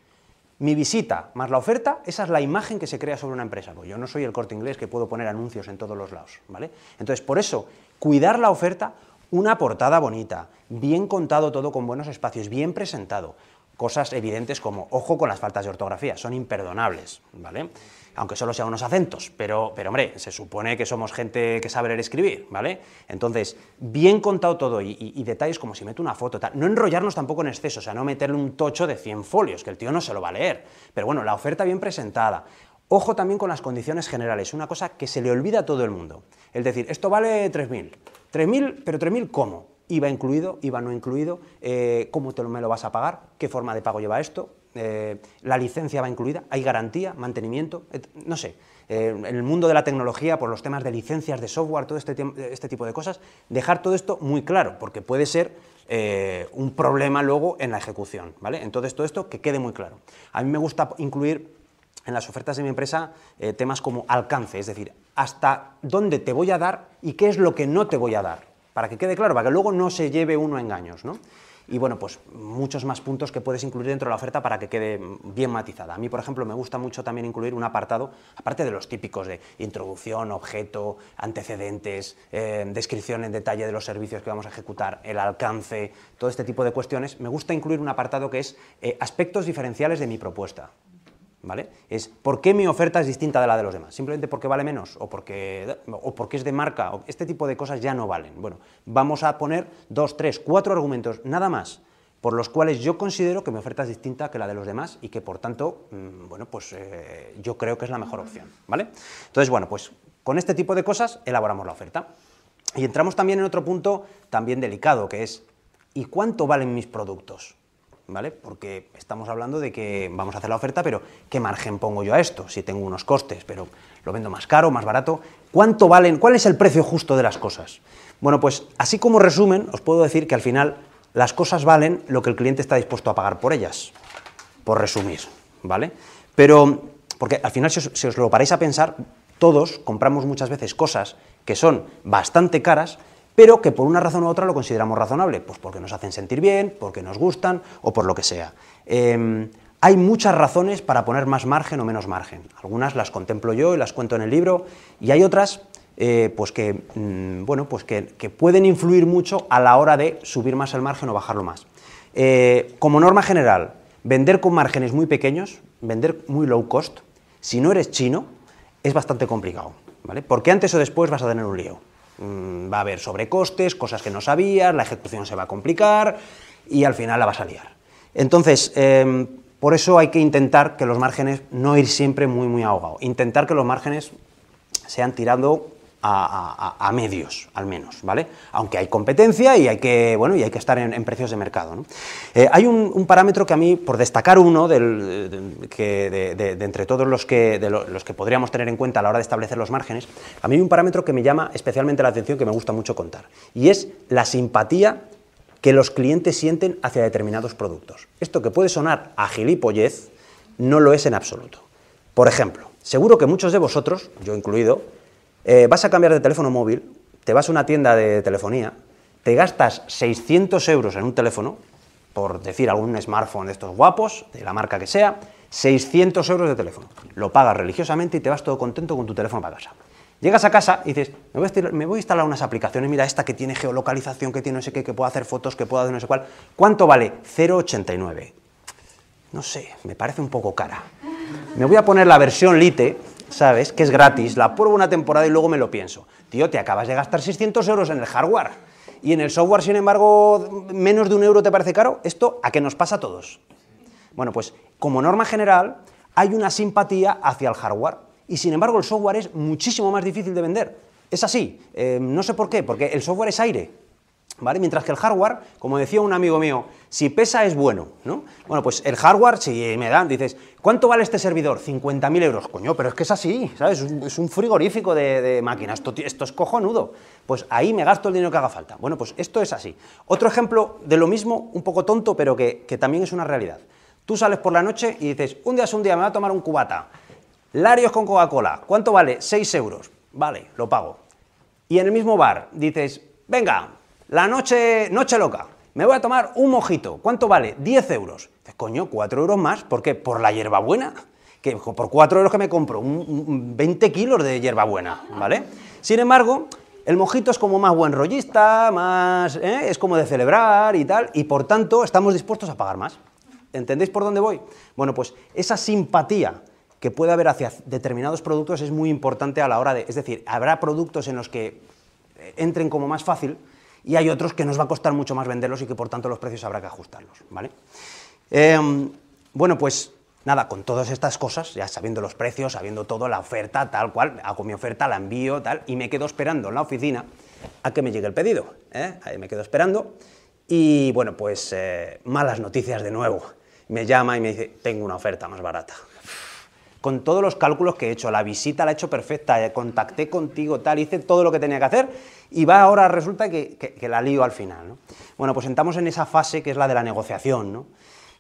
mi visita más la oferta, esa es la imagen que se crea sobre una empresa. Pues yo no soy el corte inglés que puedo poner anuncios en todos los lados, ¿vale? Entonces, por eso, cuidar la oferta, una portada bonita, bien contado todo con buenos espacios, bien presentado, cosas evidentes como, ojo con las faltas de ortografía, son imperdonables, ¿vale? Aunque solo sean unos acentos, pero, pero hombre, se supone que somos gente que sabe leer y escribir, ¿vale? Entonces, bien contado todo y, detalles como si meto una foto, tal. no enrollarnos tampoco en exceso, o sea, no meterle un tocho de 100 folios, que el tío no se lo va a leer, pero bueno, la oferta bien presentada. Ojo también con las condiciones generales, una cosa que se le olvida a todo el mundo. Es decir, esto vale 3.000. 3.000, pero 3.000 ¿cómo? IVA incluido, IVA no incluido, eh, cómo te lo, me lo vas a pagar, qué forma de pago lleva esto, eh, la licencia va incluida, hay garantía, mantenimiento, no sé. Eh, en el mundo de la tecnología, por los temas de licencias de software, todo este, este tipo de cosas, dejar todo esto muy claro, porque puede ser un problema luego en la ejecución. ¿vale? Entonces, todo esto que quede muy claro. A mí me gusta incluir en las ofertas de mi empresa temas como alcance, es decir, hasta dónde te voy a dar y qué es lo que no te voy a dar, para que quede claro, para que luego no se lleve uno a engaños, ¿no? y bueno, pues muchos más puntos que puedes incluir dentro de la oferta para que quede bien matizada. A mí, por ejemplo, me gusta mucho también incluir un apartado, aparte de los típicos de introducción, objeto, antecedentes, eh, descripción en detalle de los servicios que vamos a ejecutar, el alcance, todo este tipo de cuestiones, me gusta incluir un apartado que es eh, aspectos diferenciales de mi propuesta. ¿Vale? Es por qué mi oferta es distinta de la de los demás. Simplemente porque vale menos o porque, o porque es de marca. O este tipo de cosas ya no valen. Bueno, vamos a poner dos, tres, cuatro argumentos, nada más, por los cuales yo considero que mi oferta es distinta que la de los demás y que por tanto, mm, bueno, pues eh, yo creo que es la mejor opción. ¿Vale? Entonces, bueno, pues con este tipo de cosas elaboramos la oferta. Y entramos también en otro punto también delicado, que es ¿y cuánto valen mis productos? ¿Vale? Porque estamos hablando de que vamos a hacer la oferta, pero ¿qué margen pongo yo a esto? Si tengo unos costes, pero lo vendo más caro, más barato, ¿cuánto valen? ¿Cuál es el precio justo de las cosas? Bueno, pues así como resumen, os puedo decir que al final las cosas valen lo que el cliente está dispuesto a pagar por ellas, por resumir, ¿vale? Pero, porque al final, si os, si os lo paráis a pensar, todos compramos muchas veces cosas que son bastante caras, pero que por una razón u otra lo consideramos razonable, pues porque nos hacen sentir bien, porque nos gustan o por lo que sea. Em, hay muchas razones para poner más margen o menos margen. Algunas las contemplo yo y las cuento en el libro, y hay otras eh, pues que, mm, bueno, pues que, pueden influir mucho a la hora de subir más el margen o bajarlo más. Eh, como norma general, vender con márgenes muy pequeños, vender muy low cost, si no eres chino, es bastante complicado, ¿vale? Porque antes o después vas a tener un lío. Mm, va a haber sobrecostes, cosas que no sabías, la ejecución se va a complicar y al final la vas a liar. Entonces, em, por eso hay que intentar que los márgenes no ir siempre muy, muy ahogados. Intentar que los márgenes sean tirando a, medios, al menos, ¿vale? Aunque hay competencia y hay que, bueno, y hay que estar en, precios de mercado. Eh, hay un, parámetro que a mí, por destacar uno de, de, entre todos los que, los que podríamos tener en cuenta a la hora de establecer los márgenes, a mí hay un parámetro que me llama especialmente la atención, que me gusta mucho contar, y es la simpatía que los clientes sienten hacia determinados productos. Esto que puede sonar a gilipollez, no lo es en absoluto. Por ejemplo, seguro que muchos de vosotros, yo incluido, eh, vas a cambiar de teléfono móvil, te vas a una tienda de telefonía, te gastas 600 euros en un teléfono, por decir algún smartphone de estos guapos, de la marca que sea, 600 euros de teléfono. Lo pagas religiosamente y te vas todo contento con tu teléfono para casa. Llegas a casa y dices, me voy, a instalar unas aplicaciones, mira esta que tiene geolocalización, que tiene no sé qué, que puedo hacer fotos, que puedo hacer no sé cuál. ¿Cuánto vale? 0,89. No sé, me parece un poco cara. Me voy a poner la versión Lite, ¿sabes? Que es gratis, la pruebo una temporada y luego me lo pienso. Tío, te acabas de gastar 600 euros en el hardware y en el software, sin embargo, menos de un euro te parece caro. ¿Esto a qué nos pasa a todos? Bueno, pues como norma general hay una simpatía hacia el hardware y sin embargo el software es muchísimo más difícil de vender. Es así, eh, no sé por qué, porque el software es aire. Mientras que el hardware, como decía un amigo mío, si pesa es bueno, ¿no? Bueno, pues el hardware, si me dan, dices, ¿cuánto vale este servidor? 50.000 euros, coño, pero es que es así, ¿sabes? Es un frigorífico de, máquinas, esto, es cojonudo. Pues ahí me gasto el dinero que haga falta. Bueno, pues esto es así. Otro ejemplo de lo mismo, un poco tonto, pero que, que también es una realidad. Tú sales por la noche y dices, un día es un día, me voy a tomar un cubata. Larios con Coca-Cola, ¿cuánto vale? 6 euros. Vale, lo pago. Y en el mismo bar dices, venga, la noche, noche loca. Me voy a tomar un mojito. ¿Cuánto vale? 10 euros. coño, 4 euros más. ¿Por qué? Por la hierbabuena. Que por 4 euros que me compro, un, 20 kilos de hierbabuena, ¿vale? Sin embargo, el mojito es como más buen rollista, más, ¿eh? es como de celebrar y tal, y por tanto estamos dispuestos a pagar más. ¿Entendéis por dónde voy? Bueno, pues esa simpatía que puede haber hacia determinados productos es muy importante a la hora de, es decir, habrá productos en los que entren como más fácil, y hay otros que nos va a costar mucho más venderlos y que por tanto los precios habrá que ajustarlos. ¿vale? Em, bueno, pues nada, con todas estas cosas, ya sabiendo los precios, sabiendo todo, la oferta, tal cual, hago mi oferta, la envío, tal, y me quedo esperando en la oficina a que me llegue el pedido. ¿eh? Ahí me quedo esperando y bueno, pues eh, malas noticias de nuevo. Me llama y me dice, tengo una oferta más barata con todos los cálculos que he hecho, la visita la he hecho perfecta, eh, contacté contigo, tal, hice todo lo que tenía que hacer y va ahora resulta que, la lío al final. Bueno, pues entramos en esa fase que es la de la negociación,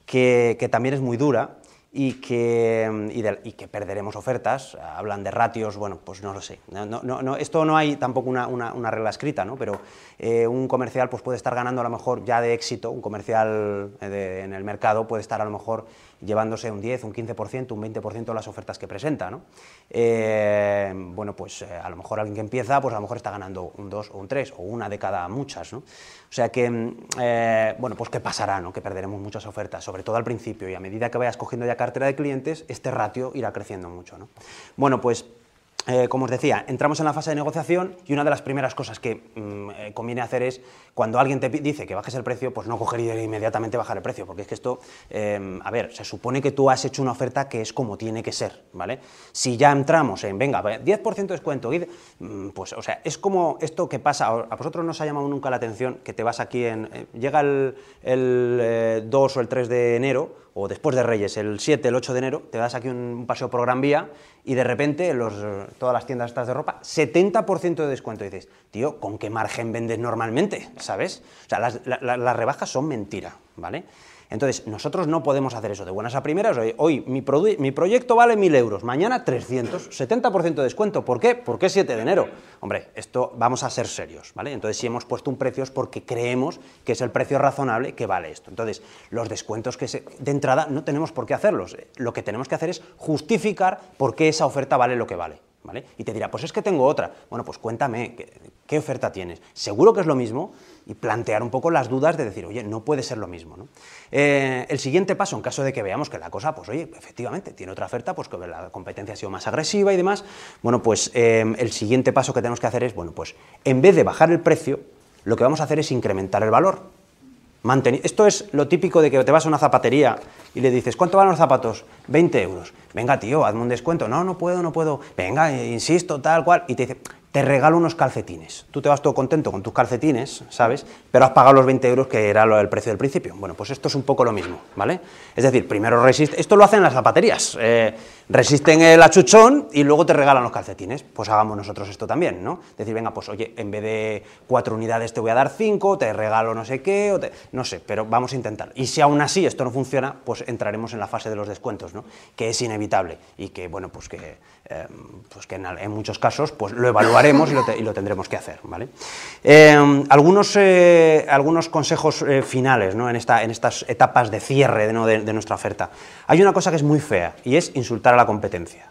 que, también es muy dura y que, y, que perderemos ofertas. Hablan de ratios, bueno, pues no lo sé. No, no, esto no hay tampoco una, una, regla escrita, ¿no? pero eh, un comercial pues, puede estar ganando a lo mejor ya de éxito, un comercial eh, en el mercado puede estar a lo mejor llevándose un 10, un 15%, un 20% de las ofertas que presenta. ¿no? Eh, bueno, pues a lo mejor alguien que empieza, pues a lo mejor está ganando un 2 o un 3 o una de cada muchas. ¿no? O sea que, bueno, pues qué pasará, ¿no? que perderemos muchas ofertas, sobre todo al principio y a medida que vayas cogiendo ya cartera de clientes, este ratio irá creciendo mucho. ¿no? Bueno, pues eh, como os decía, entramos en la fase de negociación y una de las primeras cosas que mm, eh, conviene hacer es, cuando alguien te dice que bajes el precio, pues no coger y inmediatamente bajar el precio, porque es que esto, em, a ver, se supone que tú has hecho una oferta que es como tiene que ser, ¿vale? Si ya entramos en, venga, 10% de descuento, mm, pues, o sea, es como esto que pasa, a vosotros no os ha llamado nunca la atención que te vas aquí en, eh, llega el, el 2 o el 3 de enero, o después de Reyes, el 7, el 8 de enero, te das aquí un paseo por Gran Vía y de repente los, todas las tiendas estas de ropa, 70% de descuento. Dices, tío, ¿con qué margen vendes normalmente? ¿Sabes? O sea, las, rebajas son mentira, ¿vale? Entonces, nosotros no podemos hacer eso de buenas a primeras. Hoy, mi, proyecto vale 1.000 euros, mañana 300, 70% de descuento. ¿Por qué? ¿Por qué 7 de enero? Hombre, esto vamos a ser serios, ¿vale? Entonces, si hemos puesto un precio es porque creemos que es el precio razonable que vale esto. Entonces, los descuentos que de entrada no tenemos por qué hacerlos. Lo que tenemos que hacer es justificar por qué esa oferta vale lo que vale. Y te dirá, pues es que tengo otra. Bueno, pues cuéntame, ¿qué, oferta tienes? Seguro que es lo mismo y plantear un poco las dudas de decir, oye, no puede ser lo mismo. Eh, el siguiente paso, en caso de que veamos que la cosa, pues oye, efectivamente, tiene otra oferta, pues que la competencia ha sido más agresiva y demás, bueno, pues eh, el siguiente paso que tenemos que hacer es, bueno, pues en vez de bajar el precio, lo que vamos a hacer es incrementar el valor. Esto es lo típico de que te vas a una zapatería y le dices, ¿cuánto valen los zapatos? 20 euros. Venga, tío, hazme un descuento. No, no puedo, no puedo. Venga, insisto, tal cual. Y te dice, te regalo unos calcetines. Tú te vas todo contento con tus calcetines, ¿sabes? Pero has pagado los 20 euros que era el precio del principio. Bueno, pues esto es un poco lo mismo, ¿vale? Es decir, primero resiste. Esto lo hacen las zapaterías. Eh, resisten el achuchón y luego te regalan los calcetines. Pues hagamos nosotros esto también, ¿no? Decir, venga, pues oye, en vez de cuatro unidades te voy a dar cinco, te regalo no sé qué, o no sé, pero vamos a intentar. Y si aún así esto no funciona, pues entraremos en la fase de los descuentos, ¿no? Que es inevitable y que, bueno, pues que, eh, pues que en, muchos casos pues lo evaluamos y lo, tendremos que hacer. ¿vale? Eh, algunos, eh, algunos consejos eh, finales ¿no? en, esta, en estas etapas de cierre de, nuestra oferta. Hay una cosa que es muy fea y es insultar a la competencia.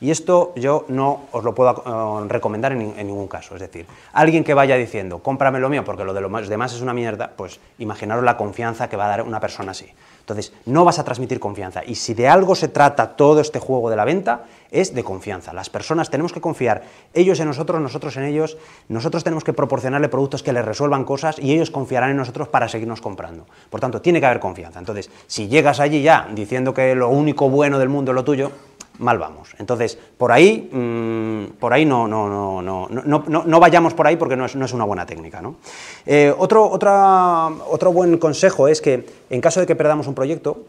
Y esto yo no os lo puedo recomendar en, ningún caso. Es decir, alguien que vaya diciendo, cómprame lo mío porque lo de los demás es una mierda, pues imaginaros la confianza que va a dar una persona así. Entonces, no vas a transmitir confianza. Y si de algo se trata todo este juego de la venta, es de confianza. Las personas tenemos que confiar, ellos en nosotros, nosotros en ellos, nosotros tenemos que proporcionarle productos que les resuelvan cosas y ellos confiarán en nosotros para seguirnos comprando. Por tanto, tiene que haber confianza. Entonces, si llegas allí ya diciendo que lo único bueno del mundo es lo tuyo, mal vamos. Entonces, por ahí, mm, por ahí no, no, no, no, no, no, vayamos por ahí porque no es, no es una buena técnica. ¿no? Eh, otro, otra, otro buen consejo es que en caso de que perdamos un proyecto,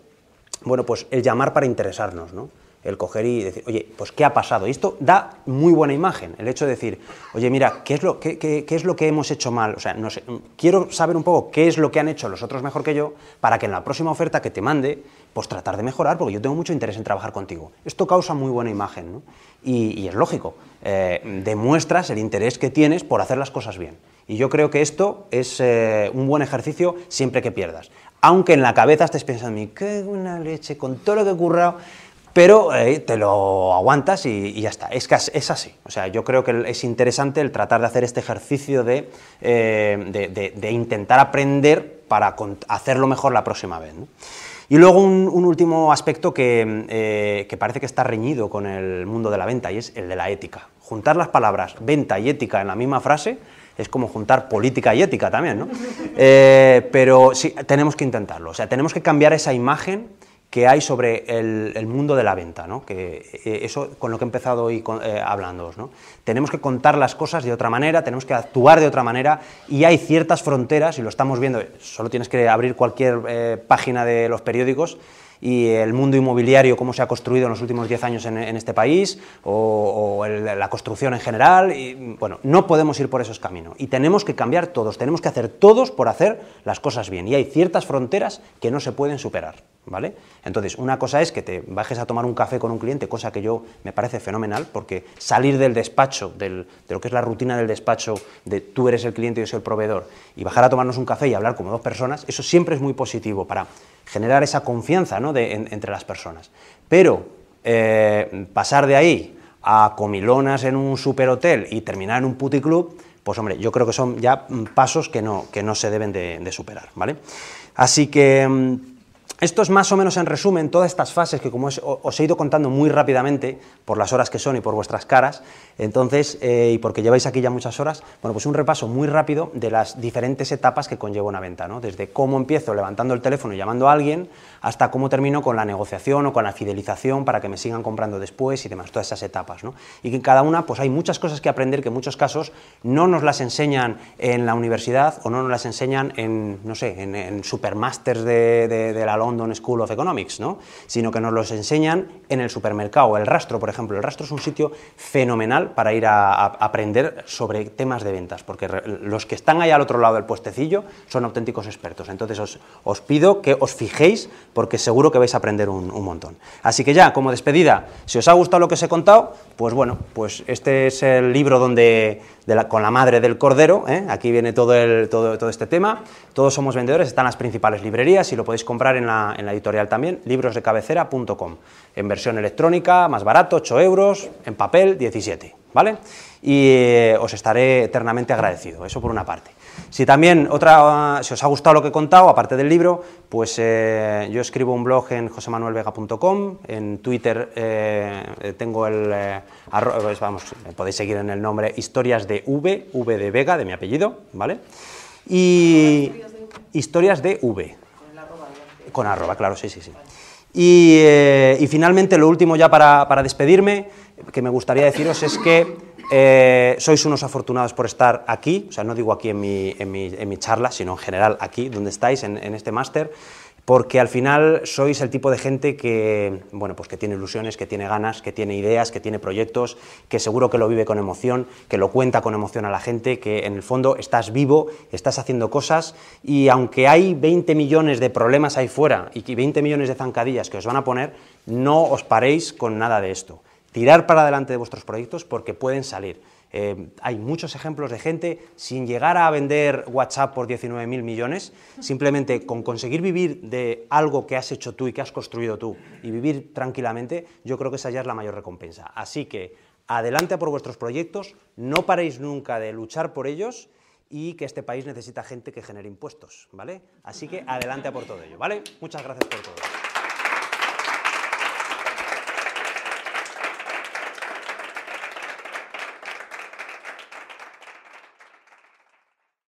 bueno, pues el llamar para interesarnos, ¿no? el coger y decir, oye, pues ¿qué ha pasado? Y esto da muy buena imagen, el hecho de decir, oye, mira, ¿qué es lo, qué, qué, es lo que hemos hecho mal? O sea, no sé, quiero saber un poco qué es lo que han hecho los otros mejor que yo para que en la próxima oferta que te mande, pues tratar de mejorar, porque yo tengo mucho interés en trabajar contigo. Esto causa muy buena imagen, ¿no? y, es lógico, eh, demuestras el interés que tienes por hacer las cosas bien. Y yo creo que esto es eh, un buen ejercicio siempre que pierdas. Aunque en la cabeza estés pensando, qué buena leche, con todo lo que he currado, pero eh, te lo aguantas y, ya está. Es, es así. O sea, yo creo que es interesante el tratar de hacer este ejercicio de, intentar aprender para hacerlo mejor la próxima vez. Y luego un, último aspecto que, eh, que, parece que está reñido con el mundo de la venta y es el de la ética. Juntar las palabras venta y ética en la misma frase es como juntar política y ética también, ¿no? pero sí, tenemos que intentarlo. O sea, tenemos que cambiar esa imagen que hay sobre el, mundo de la venta, ¿no? que eh, eso con lo que he empezado hoy eh, hablando. ¿no? Tenemos que contar las cosas de otra manera, tenemos que actuar de otra manera y hay ciertas fronteras, y lo estamos viendo, solo tienes que abrir cualquier eh, página de los periódicos, y el mundo inmobiliario, cómo se ha construido en los últimos 10 años en, este país, o, la construcción en general. Bueno, no podemos ir por esos caminos. Y tenemos que cambiar todos, tenemos que hacer todos por hacer las cosas bien. Y hay ciertas fronteras que no se pueden superar. ¿Vale? Entonces, una cosa es que te bajes a tomar un café con un cliente, cosa que yo me parece fenomenal, porque salir del despacho, de lo que es la rutina del despacho, de tú eres el cliente y yo soy el proveedor, y bajar a tomarnos un café y hablar como dos personas, eso siempre es muy positivo para generar esa confianza ¿no? entre las personas. Pero eh, pasar de ahí a comilonas en un superhotel y terminar en un puticlub, pues hombre, yo creo que son ya pasos que no, que no se deben de, de superar, ¿vale? Así que mm, esto es más o menos en resumen todas estas fases que como os he ido contando muy rápidamente por las horas que son y por vuestras caras, entonces, eh, y porque lleváis aquí ya muchas horas, bueno, pues un repaso muy rápido de las diferentes etapas que conlleva una venta, ¿no? Desde cómo empiezo levantando el teléfono y llamando a alguien, hasta cómo termino con la negociación o con la fidelización para que me sigan comprando después y demás, todas esas etapas, ¿no? Y que en cada una, pues hay muchas cosas que aprender que en muchos casos no nos las enseñan en la universidad o no nos las enseñan en, no sé, en, supermasters de, de, de la London School of Economics, ¿no? sino que nos los enseñan en el supermercado. El rastro, por ejemplo, el rastro es un sitio fenomenal para ir a, aprender sobre temas de ventas, porque los que están ahí al otro lado del puestecillo son auténticos expertos. Entonces os, pido que os fijéis, porque seguro que vais a aprender un, montón. Así que ya, como despedida, si os ha gustado lo que os he contado, pues bueno, pues este es el libro donde con la madre del cordero, ¿eh? aquí viene todo, el, todo, todo, este tema, todos somos vendedores, están las principales librerías y lo podéis comprar en la, en la editorial también, librosdecabecera.com, en versión electrónica, más barato, 8 euros, en papel, 17, ¿vale? Y eh, os estaré eternamente agradecido, eso por una parte. Si también otra, si os ha gustado lo que he contado, aparte del libro, pues eh, yo escribo un blog en josemanuelvega.com, en Twitter eh, tengo el, eh, pues vamos, podéis seguir en el nombre Historias de V, V de Vega, de mi apellido, ¿vale? Y Historias de V. Con arroba, claro, sí, sí, sí. Y, y finalmente, lo último ya para, para despedirme, que me gustaría deciros es que eh, sois unos afortunados por estar aquí, o sea, no digo aquí en mi, en mi, en mi charla, sino en general aquí, donde estáis, en este máster, porque al final sois el tipo de gente que, bueno, pues que tiene ilusiones, que tiene ganas, que tiene ideas, que tiene proyectos, que seguro que lo vive con emoción, que lo cuenta con emoción a la gente, que en el fondo estás vivo, estás haciendo cosas y aunque hay 20 millones de problemas ahí fuera y 20 millones de zancadillas que os van a poner, no os paréis con nada de esto tirar para adelante de vuestros proyectos porque pueden salir. Eh, hay muchos ejemplos de gente sin llegar a vender WhatsApp por 19.000 millones, simplemente con conseguir vivir de algo que has hecho tú y que has construido tú y vivir tranquilamente, yo creo que esa ya es la mayor recompensa. Así que adelante por vuestros proyectos, no paréis nunca de luchar por ellos y que este país necesita gente que genere impuestos, ¿vale? Así que adelante por todo ello, ¿vale? Muchas gracias por todo.